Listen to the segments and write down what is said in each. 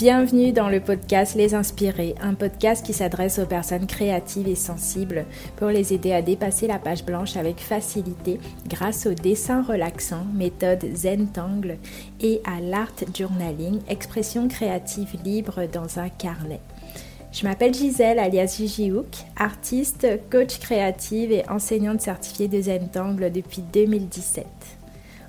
Bienvenue dans le podcast Les Inspirés, un podcast qui s'adresse aux personnes créatives et sensibles pour les aider à dépasser la page blanche avec facilité grâce au dessin relaxant, méthode Zentangle et à l'art journaling, expression créative libre dans un carnet. Je m'appelle Gisèle alias Gigi Hook, artiste, coach créative et enseignante certifiée de Zentangle depuis 2017.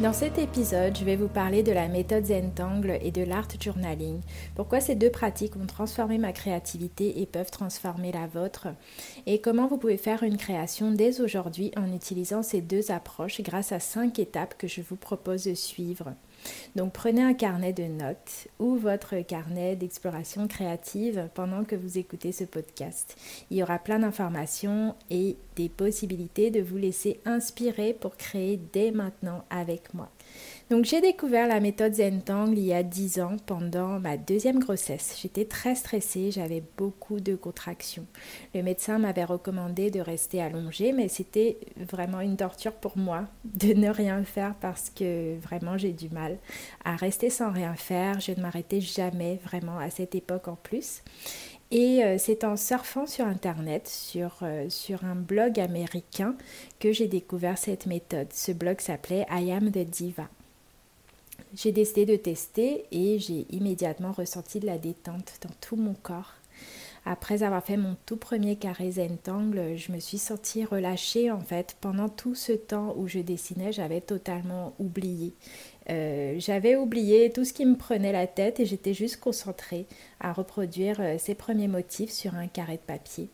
Dans cet épisode, je vais vous parler de la méthode Zentangle et de l'art journaling. Pourquoi ces deux pratiques ont transformé ma créativité et peuvent transformer la vôtre? Et comment vous pouvez faire une création dès aujourd'hui en utilisant ces deux approches grâce à cinq étapes que je vous propose de suivre? Donc prenez un carnet de notes ou votre carnet d'exploration créative pendant que vous écoutez ce podcast. Il y aura plein d'informations et des possibilités de vous laisser inspirer pour créer dès maintenant avec moi. Donc j'ai découvert la méthode Zentangle il y a 10 ans pendant ma deuxième grossesse. J'étais très stressée, j'avais beaucoup de contractions. Le médecin m'avait recommandé de rester allongée, mais c'était vraiment une torture pour moi de ne rien faire parce que vraiment j'ai du mal à rester sans rien faire. Je ne m'arrêtais jamais vraiment à cette époque en plus. Et euh, c'est en surfant sur Internet, sur, euh, sur un blog américain, que j'ai découvert cette méthode. Ce blog s'appelait I Am the Diva. J'ai décidé de tester et j'ai immédiatement ressenti de la détente dans tout mon corps. Après avoir fait mon tout premier carré Zentangle, je me suis sentie relâchée en fait. Pendant tout ce temps où je dessinais, j'avais totalement oublié. Euh, j'avais oublié tout ce qui me prenait la tête et j'étais juste concentrée à reproduire euh, ces premiers motifs sur un carré de papier.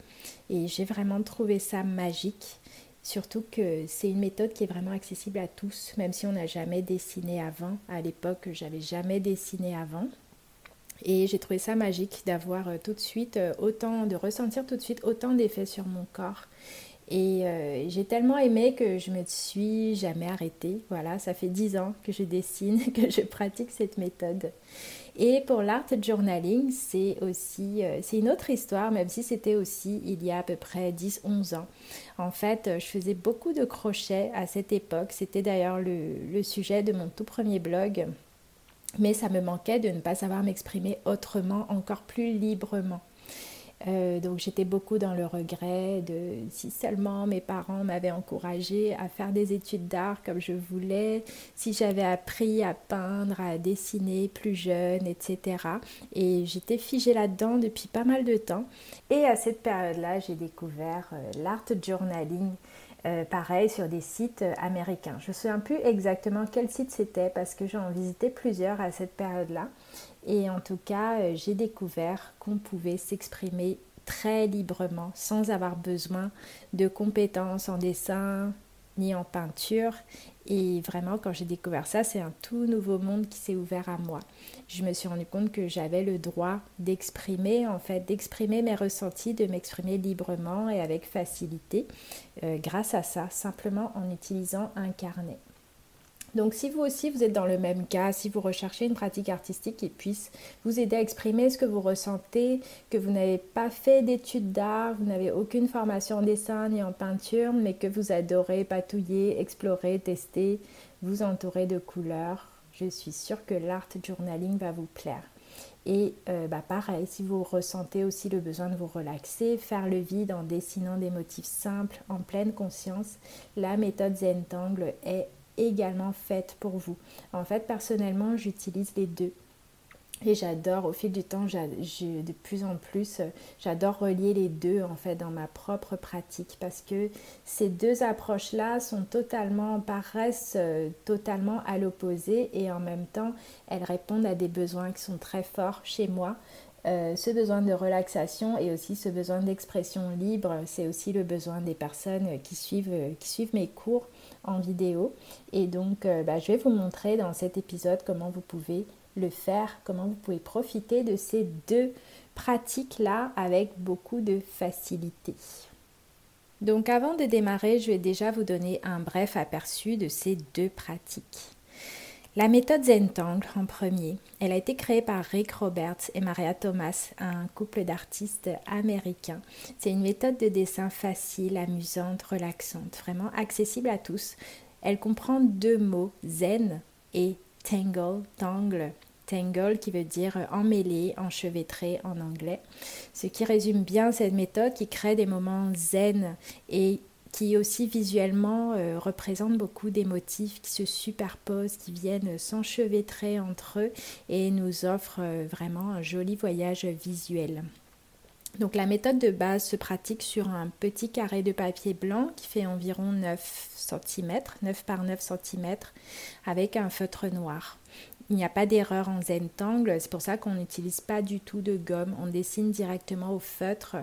Et j'ai vraiment trouvé ça magique. Surtout que c'est une méthode qui est vraiment accessible à tous, même si on n'a jamais dessiné avant. À l'époque, j'avais jamais dessiné avant. Et j'ai trouvé ça magique d'avoir euh, tout de suite euh, autant, de ressentir tout de suite autant d'effets sur mon corps. Et euh, j'ai tellement aimé que je me suis jamais arrêtée. Voilà, ça fait dix ans que je dessine, que je pratique cette méthode. Et pour l'art journaling, c'est aussi euh, c'est une autre histoire, même si c'était aussi il y a à peu près 10-11 ans. En fait, je faisais beaucoup de crochets à cette époque. C'était d'ailleurs le, le sujet de mon tout premier blog. Mais ça me manquait de ne pas savoir m'exprimer autrement, encore plus librement. Euh, donc j'étais beaucoup dans le regret de si seulement mes parents m'avaient encouragé à faire des études d'art comme je voulais, si j'avais appris à peindre, à dessiner plus jeune, etc. Et j'étais figée là-dedans depuis pas mal de temps. Et à cette période-là, j'ai découvert euh, l'art journaling. Euh, pareil sur des sites américains. Je ne sais plus exactement quel site c'était parce que j'en visitais plusieurs à cette période-là. Et en tout cas, euh, j'ai découvert qu'on pouvait s'exprimer très librement sans avoir besoin de compétences en dessin ni en peinture. Et vraiment, quand j'ai découvert ça, c'est un tout nouveau monde qui s'est ouvert à moi. Je me suis rendu compte que j'avais le droit d'exprimer, en fait, d'exprimer mes ressentis, de m'exprimer librement et avec facilité euh, grâce à ça, simplement en utilisant un carnet. Donc si vous aussi vous êtes dans le même cas, si vous recherchez une pratique artistique qui puisse vous aider à exprimer ce que vous ressentez, que vous n'avez pas fait d'études d'art, vous n'avez aucune formation en dessin ni en peinture, mais que vous adorez patouiller, explorer, tester, vous entourer de couleurs, je suis sûre que l'art journaling va vous plaire. Et euh, bah pareil, si vous ressentez aussi le besoin de vous relaxer, faire le vide en dessinant des motifs simples, en pleine conscience, la méthode Zentangle est également faite pour vous. En fait, personnellement, j'utilise les deux. Et j'adore, au fil du temps, de plus en plus, j'adore relier les deux en fait dans ma propre pratique parce que ces deux approches-là sont totalement, paraissent euh, totalement à l'opposé et en même temps, elles répondent à des besoins qui sont très forts chez moi. Euh, ce besoin de relaxation et aussi ce besoin d'expression libre, c'est aussi le besoin des personnes qui suivent, qui suivent mes cours vidéo. Et donc, euh, bah, je vais vous montrer dans cet épisode comment vous pouvez le faire, comment vous pouvez profiter de ces deux pratiques-là avec beaucoup de facilité. Donc avant de démarrer, je vais déjà vous donner un bref aperçu de ces deux pratiques. La méthode Zentangle en premier, elle a été créée par Rick Roberts et Maria Thomas, un couple d'artistes américains. C'est une méthode de dessin facile, amusante, relaxante, vraiment accessible à tous. Elle comprend deux mots, zen et tangle, tangle, tangle qui veut dire emmêlé, enchevêtré en anglais. Ce qui résume bien cette méthode qui crée des moments zen et qui aussi visuellement euh, représente beaucoup des motifs qui se superposent, qui viennent s'enchevêtrer entre eux et nous offrent euh, vraiment un joli voyage visuel. Donc la méthode de base se pratique sur un petit carré de papier blanc qui fait environ 9 cm, 9 par 9 cm, avec un feutre noir. Il n'y a pas d'erreur en Zentangle, c'est pour ça qu'on n'utilise pas du tout de gomme, on dessine directement au feutre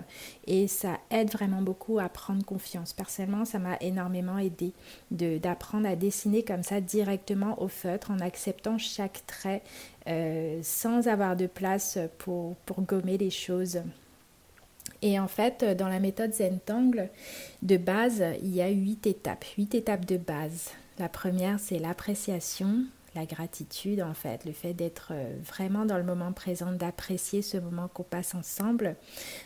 et ça aide vraiment beaucoup à prendre confiance. Personnellement, ça m'a énormément aidé d'apprendre à dessiner comme ça directement au feutre en acceptant chaque trait euh, sans avoir de place pour, pour gommer les choses. Et en fait, dans la méthode Zentangle, de base, il y a huit étapes, huit étapes de base. La première, c'est l'appréciation, la gratitude en fait, le fait d'être euh, vraiment dans le moment présent, d'apprécier ce moment qu'on passe ensemble.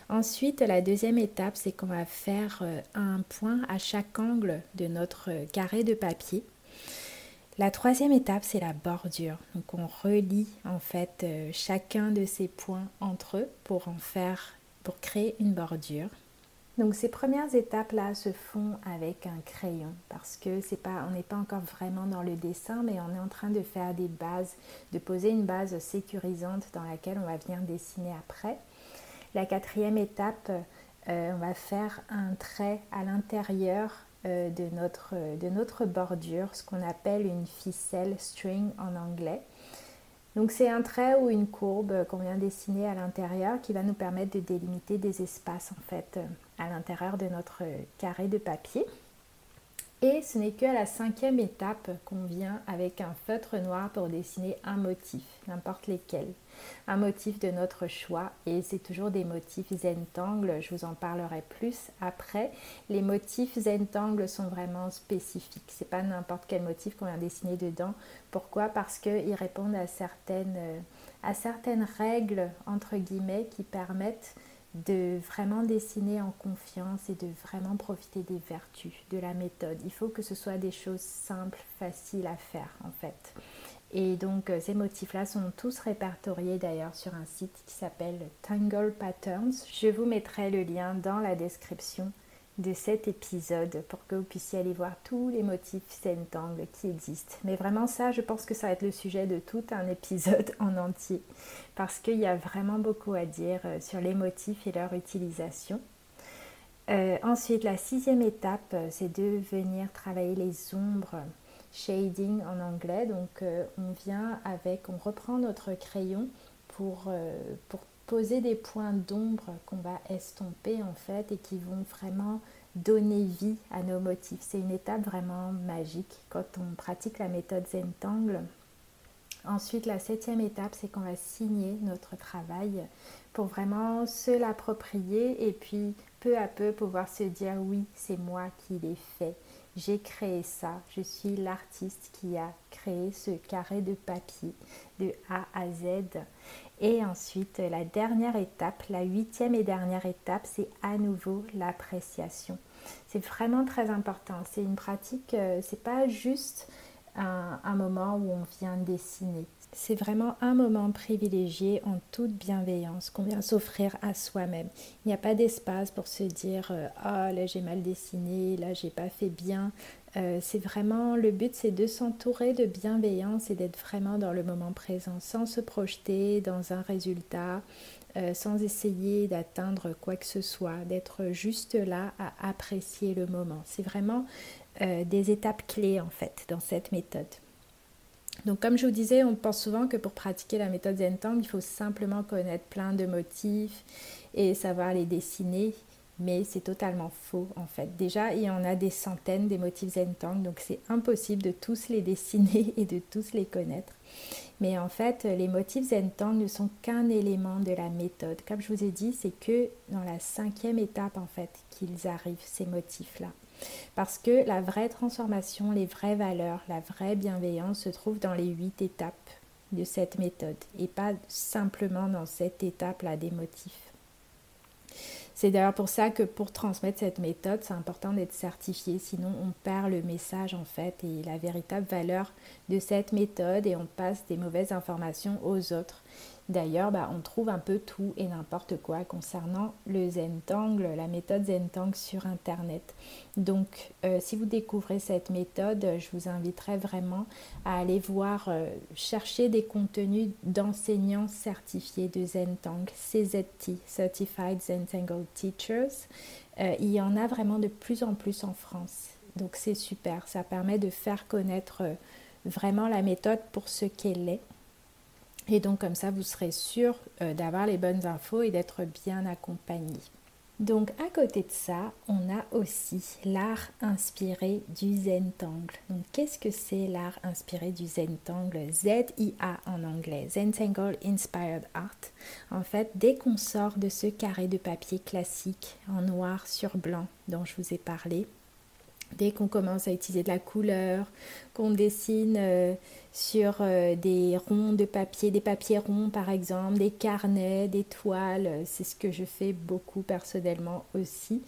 Ensuite, la deuxième étape, c'est qu'on va faire euh, un point à chaque angle de notre euh, carré de papier. La troisième étape, c'est la bordure. Donc on relie en fait chacun de ces points entre eux pour en faire, pour créer une bordure. Donc ces premières étapes-là se font avec un crayon parce que c'est pas, on n'est pas encore vraiment dans le dessin, mais on est en train de faire des bases, de poser une base sécurisante dans laquelle on va venir dessiner après. La quatrième étape, euh, on va faire un trait à l'intérieur euh, de, notre, de notre bordure, ce qu'on appelle une ficelle string en anglais. Donc c'est un trait ou une courbe qu'on vient dessiner à l'intérieur qui va nous permettre de délimiter des espaces en fait à l'intérieur de notre carré de papier. Et ce n'est qu'à la cinquième étape qu'on vient avec un feutre noir pour dessiner un motif, n'importe lesquels. Un motif de notre choix et c'est toujours des motifs Zentangle, je vous en parlerai plus après. Les motifs Zentangle sont vraiment spécifiques, c'est pas n'importe quel motif qu'on vient dessiner dedans. Pourquoi? Parce qu'ils répondent à certaines, à certaines règles entre guillemets qui permettent de vraiment dessiner en confiance et de vraiment profiter des vertus de la méthode. Il faut que ce soit des choses simples, faciles à faire en fait. Et donc euh, ces motifs-là sont tous répertoriés d'ailleurs sur un site qui s'appelle Tangle Patterns. Je vous mettrai le lien dans la description de cet épisode pour que vous puissiez aller voir tous les motifs Sentangle qui existent. Mais vraiment ça, je pense que ça va être le sujet de tout un épisode en entier parce qu'il y a vraiment beaucoup à dire euh, sur les motifs et leur utilisation. Euh, ensuite, la sixième étape, euh, c'est de venir travailler les ombres, shading en anglais. Donc, on vient avec, on reprend notre crayon pour, pour poser des points d'ombre qu'on va estomper en fait et qui vont vraiment donner vie à nos motifs. C'est une étape vraiment magique quand on pratique la méthode Zentangle. Ensuite, la septième étape, c'est qu'on va signer notre travail pour vraiment se l'approprier et puis peu à peu pouvoir se dire oui, c'est moi qui l'ai fait. J'ai créé ça. Je suis l'artiste qui a créé ce carré de papier de A à Z. Et ensuite, la dernière étape, la huitième et dernière étape, c'est à nouveau l'appréciation. C'est vraiment très important. C'est une pratique, euh, c'est pas juste un, moment où on vient dessiner. C'est vraiment un moment privilégié en toute bienveillance qu'on vient s'offrir à soi-même. Il n'y a pas d'espace pour se dire euh, ah là j'ai mal dessiné, là j'ai pas fait bien. Euh, c'est vraiment le but, c'est de s'entourer de bienveillance et d'être vraiment dans le moment présent, sans se projeter dans un résultat, euh, sans essayer d'atteindre quoi que ce soit, d'être juste là à apprécier le moment. C'est vraiment euh, des étapes clés en fait dans cette méthode. Donc comme je vous disais, on pense souvent que pour pratiquer la méthode Zentang, il faut simplement connaître plein de motifs et savoir les dessiner. Mais c'est totalement faux en fait. Déjà, il y en a des centaines des motifs Zentangle, donc c'est impossible de tous les dessiner et de tous les connaître. Mais en fait, les motifs Zentangle ne sont qu'un élément de la méthode. Comme je vous ai dit, c'est que dans la cinquième étape en fait qu'ils arrivent, ces motifs-là. Parce que la vraie transformation, les vraies valeurs, la vraie bienveillance se trouve dans les huit étapes de cette méthode et pas simplement dans cette étape-là des motifs. C'est d'ailleurs pour ça que pour transmettre cette méthode, c'est important d'être certifié, sinon on perd le message en fait et la véritable valeur de cette méthode et on passe des mauvaises informations aux autres. D'ailleurs, bah, on trouve un peu tout et n'importe quoi concernant le Zentangle, la méthode Zentangle sur Internet. Donc, euh, si vous découvrez cette méthode, je vous inviterai vraiment à aller voir, euh, chercher des contenus d'enseignants certifiés de Zentangle, CZT, Certified Zentangle Teachers. Euh, il y en a vraiment de plus en plus en France. Donc, c'est super. Ça permet de faire connaître vraiment la méthode pour ce qu'elle est et donc comme ça, vous serez sûr euh, d'avoir les bonnes infos et d'être bien accompagné. Donc à côté de ça, on a aussi l'art inspiré du Zentangle. Donc qu'est-ce que c'est l'art inspiré du Zentangle? Z-I-A en anglais, Zentangle Inspired Art. En fait, dès qu'on sort de ce carré de papier classique en noir sur blanc dont je vous ai parlé, dès qu'on commence à utiliser de la couleur, qu'on dessine euh, sur euh, des ronds de papier, des papiers ronds par exemple, des carnets, des toiles, c'est ce que je fais beaucoup personnellement aussi.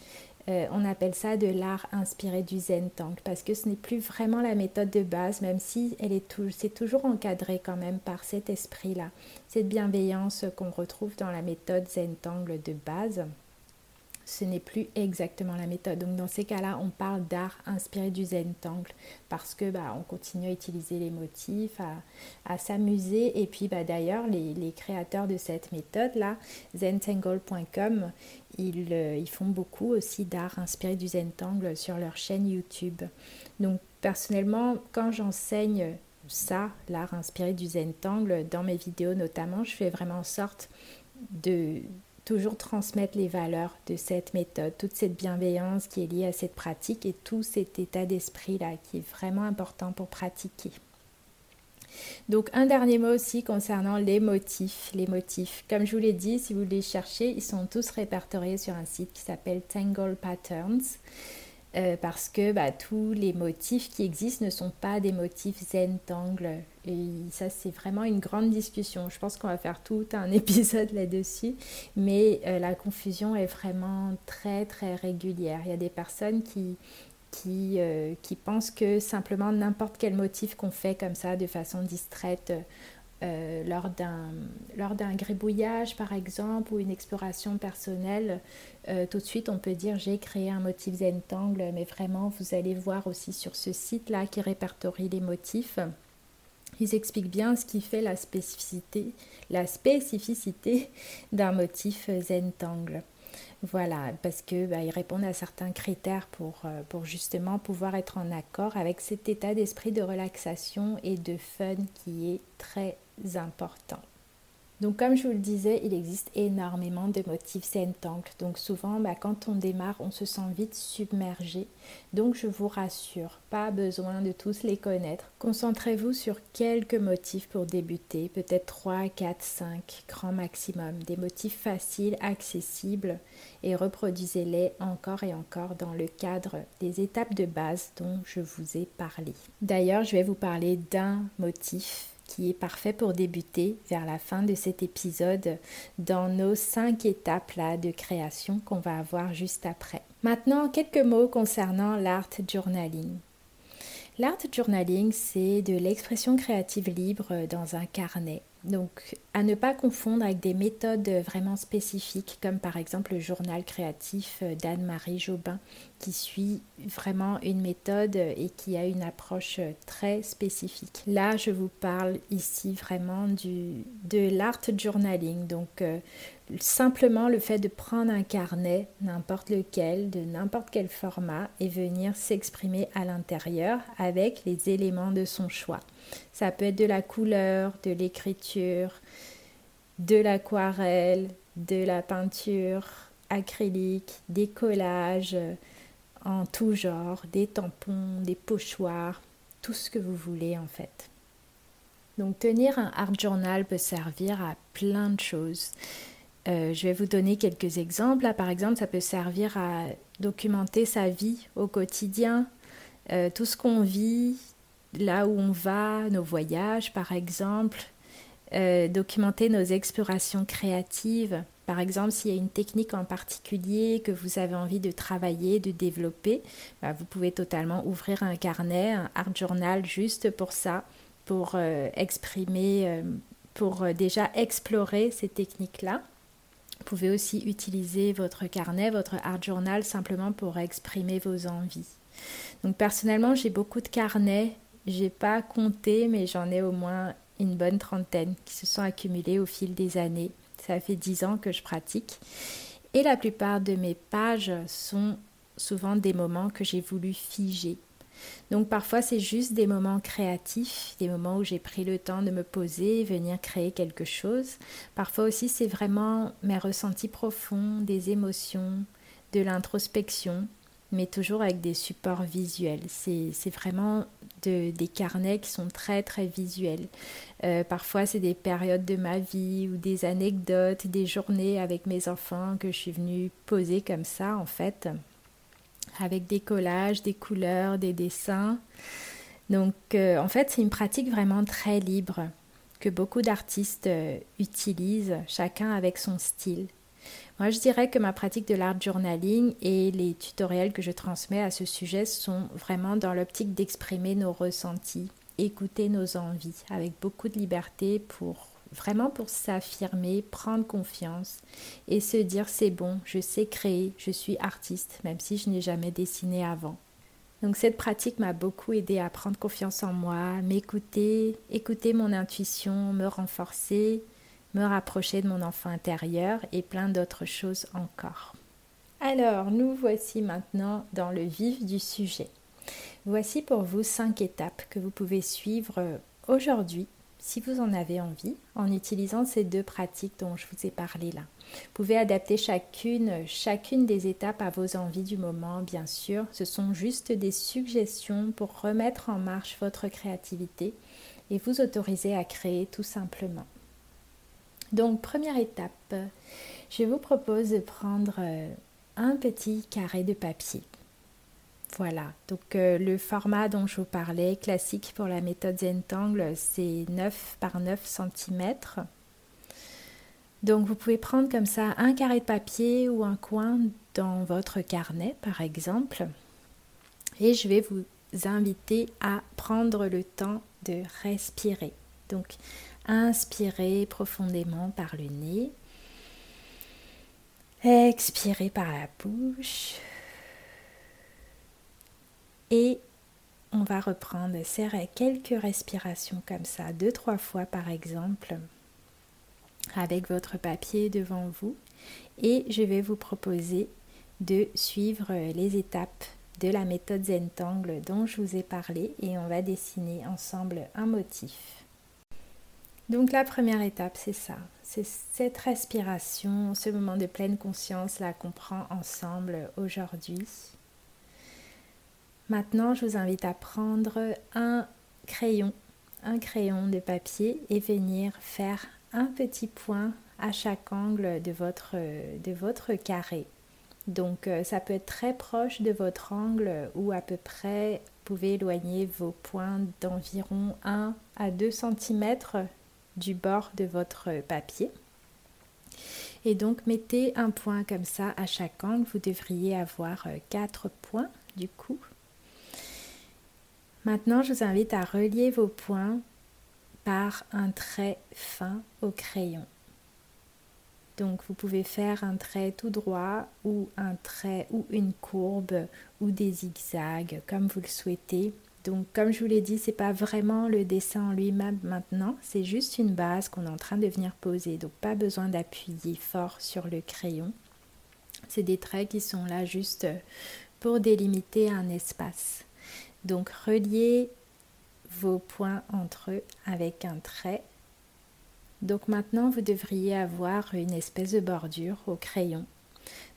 Euh, on appelle ça de l'art inspiré du Zen Tank parce que ce n'est plus vraiment la méthode de base, même si elle est toujours encadré quand même par cet esprit-là, cette bienveillance qu'on retrouve dans la méthode Zen Tangle de base ce n'est plus exactement la méthode. Donc dans ces cas-là, on parle d'art inspiré du Zentangle parce que bah, on continue à utiliser les motifs, à, s'amuser. Et puis bah, d'ailleurs, les, créateurs de cette méthode-là, zentangle.com, ils, euh, ils, font beaucoup aussi d'art inspiré du Zentangle sur leur chaîne YouTube. Donc personnellement, quand j'enseigne ça, l'art inspiré du Zentangle, dans mes vidéos notamment, je fais vraiment en sorte de toujours transmettre les valeurs de cette méthode, toute cette bienveillance qui est liée à cette pratique et tout cet état d'esprit-là qui est vraiment important pour pratiquer. Donc un dernier mot aussi concernant les motifs. Les motifs, comme je vous l'ai dit, si vous les cherchez, ils sont tous répertoriés sur un site qui s'appelle Tangle Patterns. Euh, parce que bah, tous les motifs qui existent ne sont pas des motifs zentangle. Et ça, c'est vraiment une grande discussion. Je pense qu'on va faire tout un épisode là-dessus. Mais euh, la confusion est vraiment très, très régulière. Il y a des personnes qui, qui, euh, qui pensent que simplement n'importe quel motif qu'on fait comme ça de façon distraite euh, lors d'un gribouillage par exemple ou une exploration personnelle, euh, tout de suite on peut dire j'ai créé un motif Zentangle, mais vraiment vous allez voir aussi sur ce site-là qui répertorie les motifs. Ils expliquent bien ce qui fait la spécificité, la spécificité d'un motif Zentangle. Voilà, parce que bah, ils répondent à certains critères pour, euh, pour justement pouvoir être en accord avec cet état d'esprit de relaxation et de fun qui est très important. Donc comme je vous le disais, il existe énormément de motifs Zentangle. Donc souvent, bah, quand on démarre, on se sent vite submergé. Donc je vous rassure, pas besoin de tous les connaître. Concentrez-vous sur quelques motifs pour débuter, peut-être 3, 4, 5, grand maximum. Des motifs faciles, accessibles et reproduisez-les encore et encore dans le cadre des étapes de base dont je vous ai parlé. D'ailleurs, je vais vous parler d'un motif qui est parfait pour débuter vers la fin de cet épisode dans nos cinq étapes là de création qu'on va avoir juste après. Maintenant, quelques mots concernant l'art journaling. L'art journaling, c'est de l'expression créative libre dans un carnet donc, à ne pas confondre avec des méthodes vraiment spécifiques, comme par exemple le journal créatif d'Anne-Marie Jobin, qui suit vraiment une méthode et qui a une approche très spécifique. Là, je vous parle ici vraiment du, de l'art journaling, donc euh, simplement le fait de prendre un carnet, n'importe lequel, de n'importe quel format, et venir s'exprimer à l'intérieur avec les éléments de son choix. Ça peut être de la couleur, de l'écriture, de l'aquarelle, de la peinture, acryliques, des collages en tout genre, des tampons, des pochoirs, tout ce que vous voulez en fait. Donc tenir un art journal peut servir à plein de choses. Euh, je vais vous donner quelques exemples. par exemple, ça peut servir à documenter sa vie au quotidien, euh, tout ce qu'on vit, là où on va, nos voyages par exemple, euh, documenter nos explorations créatives. Par exemple, s'il y a une technique en particulier que vous avez envie de travailler, de développer, bah, vous pouvez totalement ouvrir un carnet, un art journal juste pour ça, pour exprimer, pour déjà explorer ces techniques-là. Vous pouvez aussi utiliser votre carnet, votre art journal simplement pour exprimer vos envies. Donc personnellement, j'ai beaucoup de carnets. J'ai pas compté, mais j'en ai au moins une bonne trentaine qui se sont accumulés au fil des années. Ça fait dix ans que je pratique. Et la plupart de mes pages sont souvent des moments que j'ai voulu figer. Donc parfois c'est juste des moments créatifs, des moments où j'ai pris le temps de me poser, venir créer quelque chose. Parfois aussi c'est vraiment mes ressentis profonds, des émotions, de l'introspection, mais toujours avec des supports visuels. C'est vraiment des carnets qui sont très très visuels. Euh, parfois c'est des périodes de ma vie ou des anecdotes, des journées avec mes enfants que je suis venue poser comme ça en fait avec des collages, des couleurs, des dessins. Donc euh, en fait c'est une pratique vraiment très libre que beaucoup d'artistes euh, utilisent, chacun avec son style. Moi je dirais que ma pratique de l'art journaling et les tutoriels que je transmets à ce sujet sont vraiment dans l'optique d'exprimer nos ressentis, écouter nos envies avec beaucoup de liberté pour vraiment pour s'affirmer, prendre confiance et se dire c'est bon, je sais créer, je suis artiste, même si je n'ai jamais dessiné avant. Donc cette pratique m'a beaucoup aidé à prendre confiance en moi, m'écouter, écouter mon intuition, me renforcer, me rapprocher de mon enfant intérieur et plein d'autres choses encore. Alors, nous voici maintenant dans le vif du sujet. Voici pour vous cinq étapes que vous pouvez suivre aujourd'hui si vous en avez envie, en utilisant ces deux pratiques dont je vous ai parlé là. Vous pouvez adapter chacune, chacune des étapes à vos envies du moment, bien sûr. Ce sont juste des suggestions pour remettre en marche votre créativité et vous autoriser à créer tout simplement. Donc, première étape, je vous propose de prendre euh, un petit carré de papier. Voilà, donc euh, le format dont je vous parlais, classique pour la méthode Zentangle, c'est 9 par 9 cm. Donc vous pouvez prendre comme ça un carré de papier ou un coin dans votre carnet par exemple. Et je vais vous inviter à prendre le temps de respirer. Donc inspirez profondément par le nez. Expirez par la bouche. Et on va reprendre quelques respirations comme ça, deux, trois fois par exemple, avec votre papier devant vous. Et je vais vous proposer de suivre les étapes de la méthode Zentangle dont je vous ai parlé et on va dessiner ensemble un motif. Donc la première étape, c'est ça, c'est cette respiration, ce moment de pleine conscience là qu'on prend ensemble aujourd'hui. Maintenant, je vous invite à prendre un crayon, un crayon de papier et venir faire un petit point à chaque angle de votre, de votre carré. Donc euh, ça peut être très proche de votre angle ou à peu près vous pouvez éloigner vos points d'environ 1 à 2 cm du bord de votre papier. Et donc mettez un point comme ça à chaque angle. Vous devriez avoir 4 points du coup. Maintenant, je vous invite à relier vos points par un trait fin au crayon. Donc vous pouvez faire un trait tout droit ou un trait ou une courbe ou des zigzags comme vous le souhaitez. Donc comme je vous l'ai dit, c'est pas vraiment le dessin en lui-même maintenant, c'est juste une base qu'on est en train de venir poser. Donc pas besoin d'appuyer fort sur le crayon. C'est des traits qui sont là juste pour délimiter un espace. Donc reliez vos points entre eux avec un trait. Donc maintenant vous devriez avoir une espèce de bordure au crayon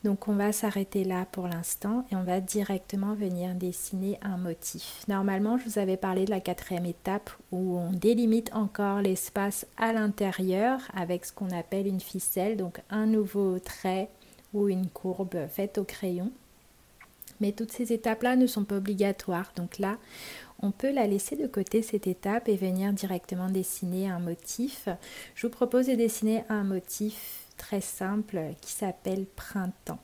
Donc on va s'arrêter là pour l'instant et on va directement venir dessiner un motif. Normalement, je vous avais parlé de la quatrième étape où on délimite encore l'espace à l'intérieur avec ce qu'on appelle une ficelle, donc un nouveau trait ou une courbe faite au crayon. Mais toutes ces étapes-là ne sont pas obligatoires. Donc là, on peut la laisser de côté cette étape et venir directement dessiner un motif. Je vous propose de dessiner un motif très simple qui s'appelle Printemps.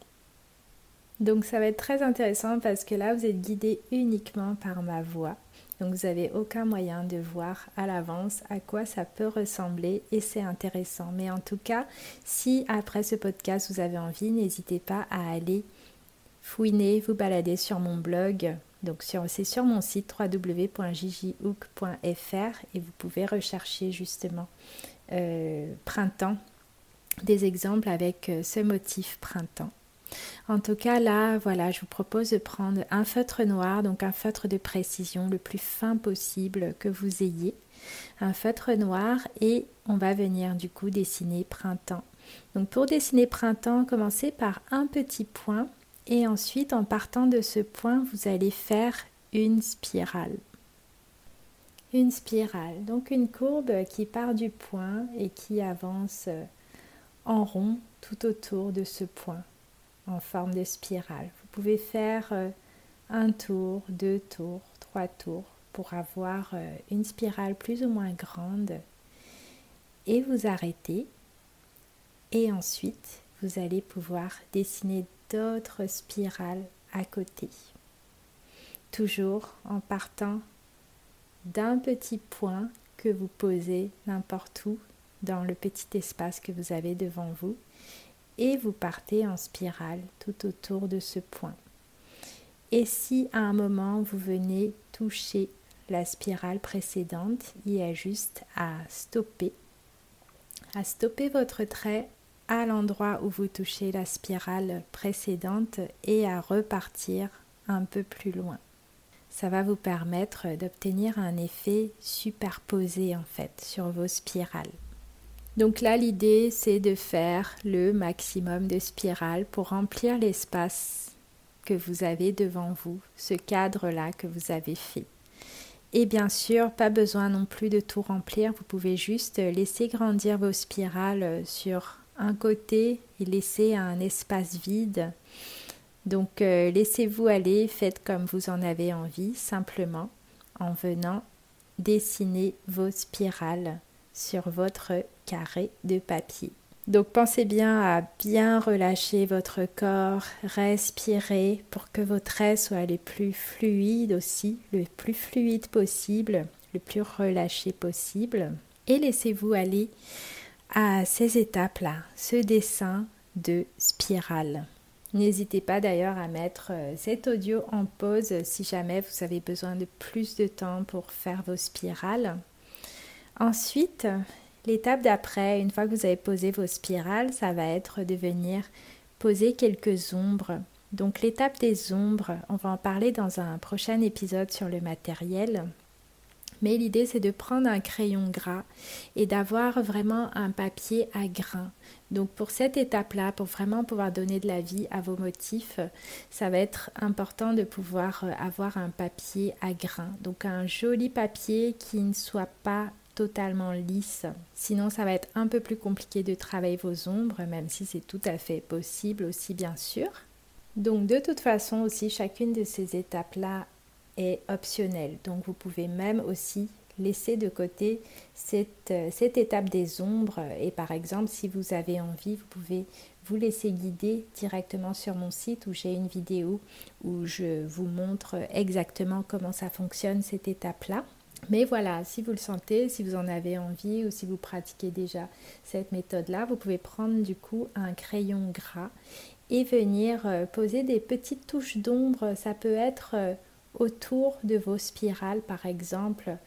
Donc ça va être très intéressant parce que là vous êtes guidé uniquement par ma voix. Donc vous n'avez aucun moyen de voir à l'avance à quoi ça peut ressembler et c'est intéressant. Mais en tout cas, si après ce podcast vous avez envie, n'hésitez pas à aller fouiner, vous balader sur mon blog. Donc c'est sur mon site www.jjhook.fr et vous pouvez rechercher justement euh, printemps des exemples avec euh, ce motif printemps. En tout cas, là, voilà, je vous propose de prendre un feutre noir, donc un feutre de précision le plus fin possible que vous ayez. Un feutre noir et on va venir du coup dessiner printemps. Donc pour dessiner printemps, commencez par un petit point et ensuite en partant de ce point, vous allez faire une spirale. Une spirale, donc une courbe qui part du point et qui avance euh, en rond tout autour de ce point en forme de spirale. Vous pouvez faire euh, un tour, deux tours, trois tours pour avoir euh, une spirale plus ou moins grande et vous arrêtez et ensuite vous allez pouvoir dessiner d'autres spirales à côté. Toujours en partant d'un petit point que vous posez n'importe où dans le petit espace que vous avez devant vous et vous partez en spirale tout autour de ce point. Et si à un moment vous venez toucher la spirale précédente, il y a juste à stopper, à stopper votre trait à l'endroit où vous touchez la spirale précédente et à repartir un peu plus loin. Ça va vous permettre d'obtenir un effet superposé en fait sur vos spirales. Donc là, l'idée, c'est de faire le maximum de spirales pour remplir l'espace que vous avez devant vous, ce cadre-là que vous avez fait. Et bien sûr, pas besoin non plus de tout remplir, vous pouvez juste laisser grandir vos spirales sur côté et laisser un espace vide. Donc euh, laissez-vous aller, faites comme vous en avez envie, simplement en venant dessiner vos spirales sur votre carré de papier. Donc pensez bien à bien relâcher votre corps, respirer pour que vos traits soient les plus fluides aussi, le plus fluide possible, le plus relâché possible. Et laissez-vous aller à ces étapes-là, ce dessin de spirale. N'hésitez pas d'ailleurs à mettre euh, cet audio en pause si jamais vous avez besoin de plus de temps pour faire vos spirales. Ensuite, l'étape d'après, une fois que vous avez posé vos spirales, ça va être de venir poser quelques ombres. Donc l'étape des ombres, on va en parler dans un prochain épisode sur le matériel. Mais l'idée c'est de prendre un crayon gras et d'avoir vraiment un papier à grains. Donc pour cette étape-là, pour vraiment pouvoir donner de la vie à vos motifs, ça va être important de pouvoir avoir un papier à grains. Donc un joli papier qui ne soit pas totalement lisse. Sinon, ça va être un peu plus compliqué de travailler vos ombres, même si c'est tout à fait possible aussi, bien sûr. Donc, de toute façon, aussi, chacune de ces étapes-là est optionnelle. Donc, vous pouvez même aussi laisser de côté cette, euh, cette, étape des ombres et par exemple si vous avez envie vous pouvez vous laisser guider directement sur mon site où j'ai une vidéo où je vous montre exactement comment ça fonctionne cette étape là mais voilà, si vous le sentez, si vous en avez envie ou si vous pratiquez déjà cette méthode-là, vous pouvez prendre du coup un crayon gras et venir euh, poser des petites touches d'ombre. Ça peut être euh, autour de vos spirales par exemple,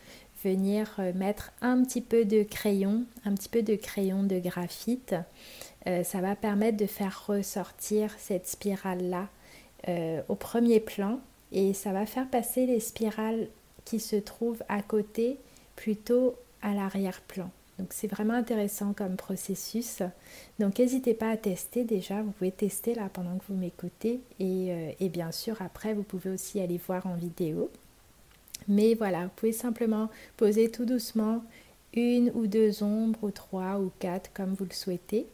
venir euh, mettre un petit peu de crayon, un petit peu de crayon de graphite. ça va permettre de faire ressortir cette spirale-là au premier plan et ça va faire passer les spirales qui se trouve à côté, plutôt à l'arrière-plan. Donc c'est vraiment intéressant comme processus. Donc n'hésitez pas à tester déjà, vous pouvez tester là pendant que vous m'écoutez et, et, bien sûr après vous pouvez aussi aller voir en vidéo. Mais voilà, vous pouvez simplement poser tout doucement une ou deux ombres ou trois ou quatre comme vous le souhaitez.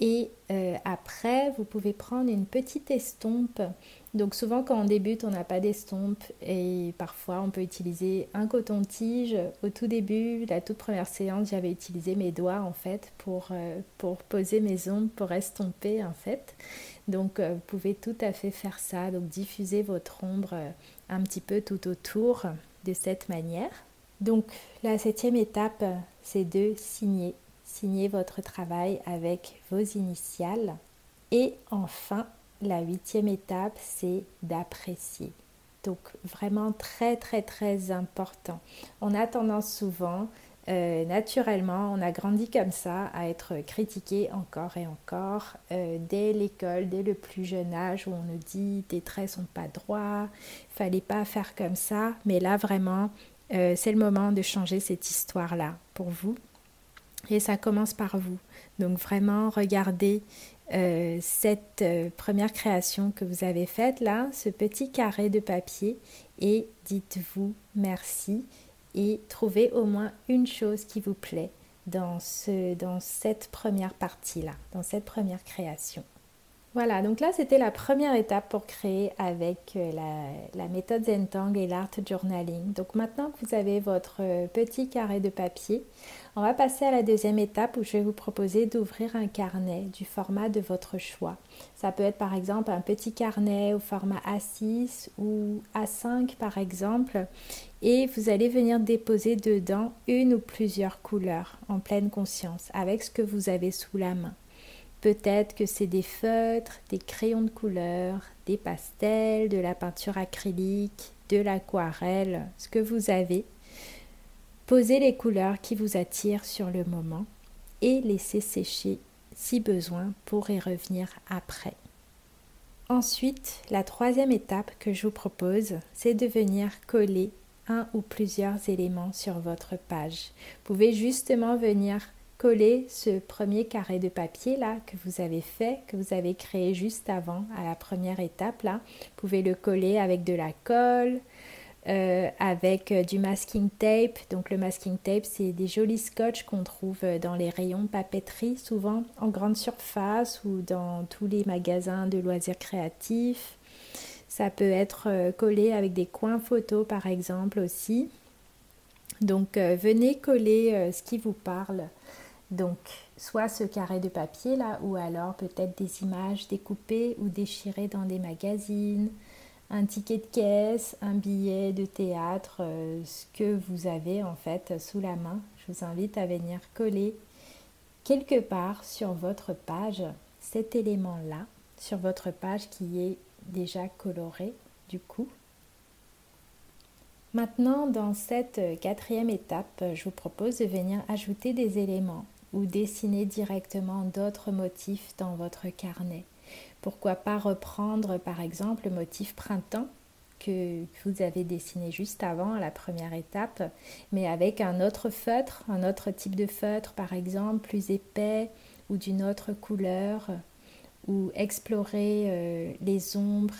Et euh, après, vous pouvez prendre une petite estompe. Donc souvent quand on débute, on n'a pas d'estompe et parfois on peut utiliser un coton-tige. Au tout début, la toute première séance, j'avais utilisé mes doigts en fait pour, euh, pour poser mes ombres, pour estomper en fait. Donc euh, vous pouvez tout à fait faire ça, donc diffuser votre ombre un petit peu tout autour de cette manière. Donc la septième étape, c'est de signer. Signer votre travail avec vos initiales. Et enfin, la huitième étape, c'est d'apprécier. Donc vraiment très très très important. On a tendance souvent, euh, naturellement, on a grandi comme ça, à être critiqué encore et encore euh, dès l'école, dès le plus jeune âge où on nous dit tes traits sont pas droits, fallait pas faire comme ça. Mais là vraiment, euh, c'est le moment de changer cette histoire-là pour vous. Et ça commence par vous. Donc vraiment, regardez euh, cette euh, première création que vous avez faite là, ce petit carré de papier, et dites-vous merci et trouvez au moins une chose qui vous plaît dans, ce, dans cette première partie-là, dans cette première création. Voilà, donc là c'était la première étape pour créer avec euh, la, méthode Zentang et l'art journaling. Donc maintenant que vous avez votre euh, petit carré de papier, on va passer à la deuxième étape où je vais vous proposer d'ouvrir un carnet du format de votre choix. Ça peut être par exemple un petit carnet au format A6 ou A5 par exemple et vous allez venir déposer dedans une ou plusieurs couleurs en pleine conscience avec ce que vous avez sous la main. Peut-être que c'est des feutres, des crayons de couleur, des pastels, de la peinture acrylique, de l'aquarelle, ce que vous avez. Posez les couleurs qui vous attirent sur le moment et laissez sécher si besoin pour y revenir après. Ensuite, la troisième étape que je vous propose, c'est de venir coller un ou plusieurs éléments sur votre page. Vous pouvez justement venir coller ce premier carré de papier là que vous avez fait, que vous avez créé juste avant à la première étape là. Vous pouvez le coller avec de la colle, euh, avec euh, du masking tape. Donc le masking tape, c'est des jolis scotch qu'on trouve euh, dans les rayons papeterie, souvent en grande surface ou dans tous les magasins de loisirs créatifs. Ça peut être collé avec des coins photos par exemple aussi. Donc venez coller ce qui vous parle donc, soit ce carré de papier là, ou alors peut-être des images découpées ou déchirées dans des magazines, un ticket de caisse, un billet de théâtre, euh, ce que vous avez en fait sous la main. Je vous invite à venir coller quelque part sur votre page cet élément-là, sur votre page qui est déjà colorée du coup. Maintenant, dans cette quatrième étape, je vous propose de venir ajouter des éléments ou dessiner directement d'autres motifs dans votre carnet. Pourquoi pas reprendre par exemple le motif printemps que vous avez dessiné juste avant la première étape, mais avec un autre feutre, un autre type de feutre par exemple, plus épais ou d'une autre couleur, ou explorer euh, les ombres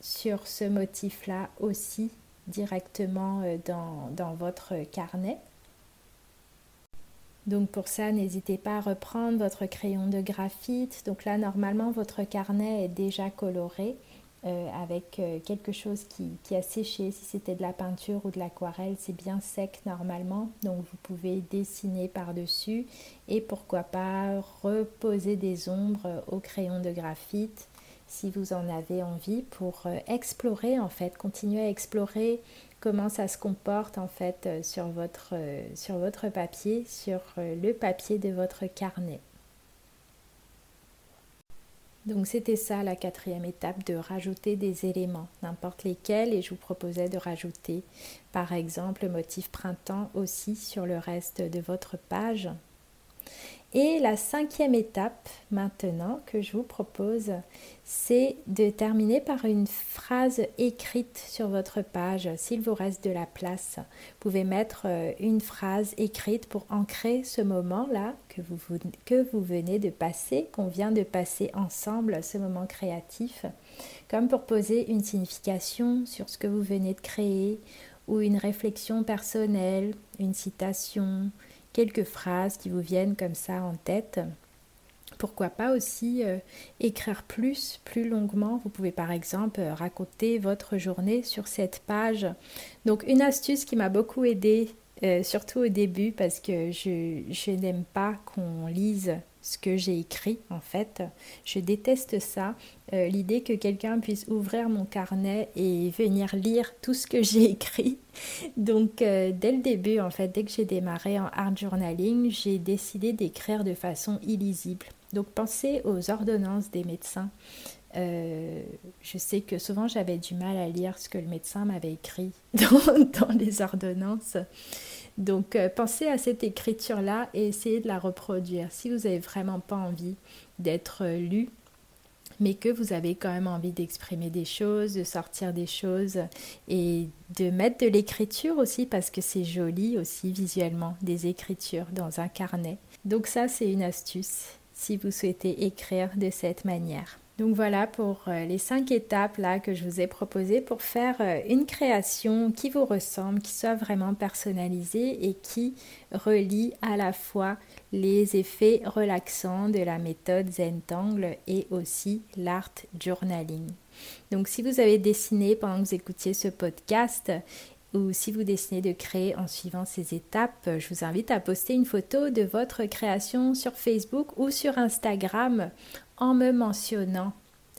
sur ce motif-là aussi directement euh, dans votre carnet. Donc pour ça, n'hésitez pas à reprendre votre crayon de graphite. Donc là, normalement, votre carnet est déjà coloré euh, avec euh, quelque chose qui, a séché. Si c'était de la peinture ou de l'aquarelle, c'est bien sec normalement. Donc vous pouvez dessiner par-dessus et pourquoi pas reposer des ombres au crayon de graphite si vous en avez envie pour euh, explorer en fait, continuer à explorer comment ça se comporte en fait euh, sur votre, euh, sur votre papier, sur le papier de votre carnet. Donc c'était ça la quatrième étape, de rajouter des éléments, n'importe lesquels, et je vous proposais de rajouter par exemple le motif printemps aussi sur le reste de votre page. Et la cinquième étape maintenant que je vous propose, c'est de terminer par une phrase écrite sur votre page. S'il vous reste de la place, vous pouvez mettre euh, une phrase écrite pour ancrer ce moment-là que vous, que vous venez de passer, qu'on vient de passer ensemble, ce moment créatif, comme pour poser une signification sur ce que vous venez de créer ou une réflexion personnelle, une citation, quelques phrases qui vous viennent comme ça en tête. Pourquoi pas aussi euh, écrire plus, plus longuement. Vous pouvez par exemple euh, raconter votre journée sur cette page. Donc une astuce qui m'a beaucoup aidée, euh, surtout au début, parce que je, je n'aime pas qu'on lise ce que j'ai écrit en fait. Je déteste ça, euh, l'idée que quelqu'un puisse ouvrir mon carnet et venir lire tout ce que j'ai écrit. Donc euh, dès le début en fait, dès que j'ai démarré en art journaling, j'ai décidé d'écrire de façon illisible. Donc pensez aux ordonnances des médecins. Euh, je sais que souvent j'avais du mal à lire ce que le médecin m'avait écrit dans les ordonnances. Donc euh, pensez à cette écriture-là et essayez de la reproduire. Si vous n'avez vraiment pas envie d'être euh, lu, mais que vous avez quand même envie d'exprimer des choses, de sortir des choses et de mettre de l'écriture aussi parce que c'est joli aussi visuellement, des écritures dans un carnet. Donc ça, c'est une astuce si vous souhaitez écrire de cette manière. Donc voilà pour euh, les cinq étapes là que je vous ai proposées pour faire euh, une création qui vous ressemble, qui soit vraiment personnalisée et qui relie à la fois les effets relaxants de la méthode Zentangle et aussi l'art journaling. Donc si vous avez dessiné pendant que vous écoutiez ce podcast ou si vous dessinez de créer en suivant ces étapes, je vous invite à poster une photo de votre création sur Facebook ou sur Instagram en me mentionnant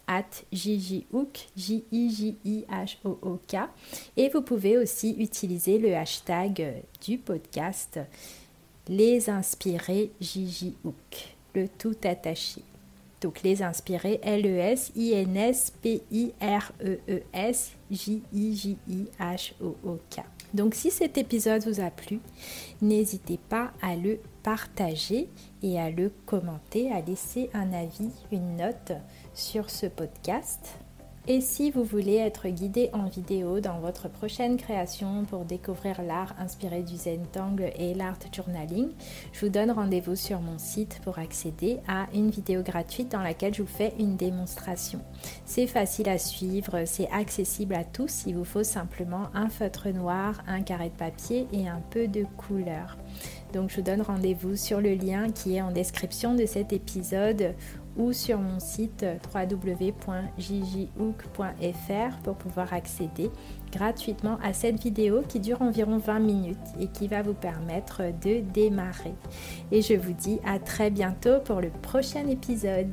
at jjhook, J-I-J-I-H-O-O-K. Et vous pouvez aussi utiliser le hashtag du podcast Les Inspirés JJHook, le tout attaché. Donc les inspirés L-E-S-I-N-S-P-I-R-E-E-S J-I-J-I-H-O-O-K. Donc si cet épisode vous a plu, n'hésitez pas à le partager et à le commenter, à laisser un avis, une note sur ce podcast. Et si vous voulez être guidé en vidéo dans votre prochaine création pour découvrir l'art inspiré du Zentangle et l'art journaling, je vous donne rendez-vous sur mon site pour accéder à une vidéo gratuite dans laquelle je vous fais une démonstration. C'est facile à suivre, c'est accessible à tous, il vous faut simplement un feutre noir, un carré de papier et un peu de couleur. Donc je vous donne rendez-vous sur le lien qui est en description de cet épisode ou sur mon site www.jjhook.fr pour pouvoir accéder gratuitement à cette vidéo qui dure environ 20 minutes et qui va vous permettre de démarrer. Et je vous dis à très bientôt pour le prochain épisode.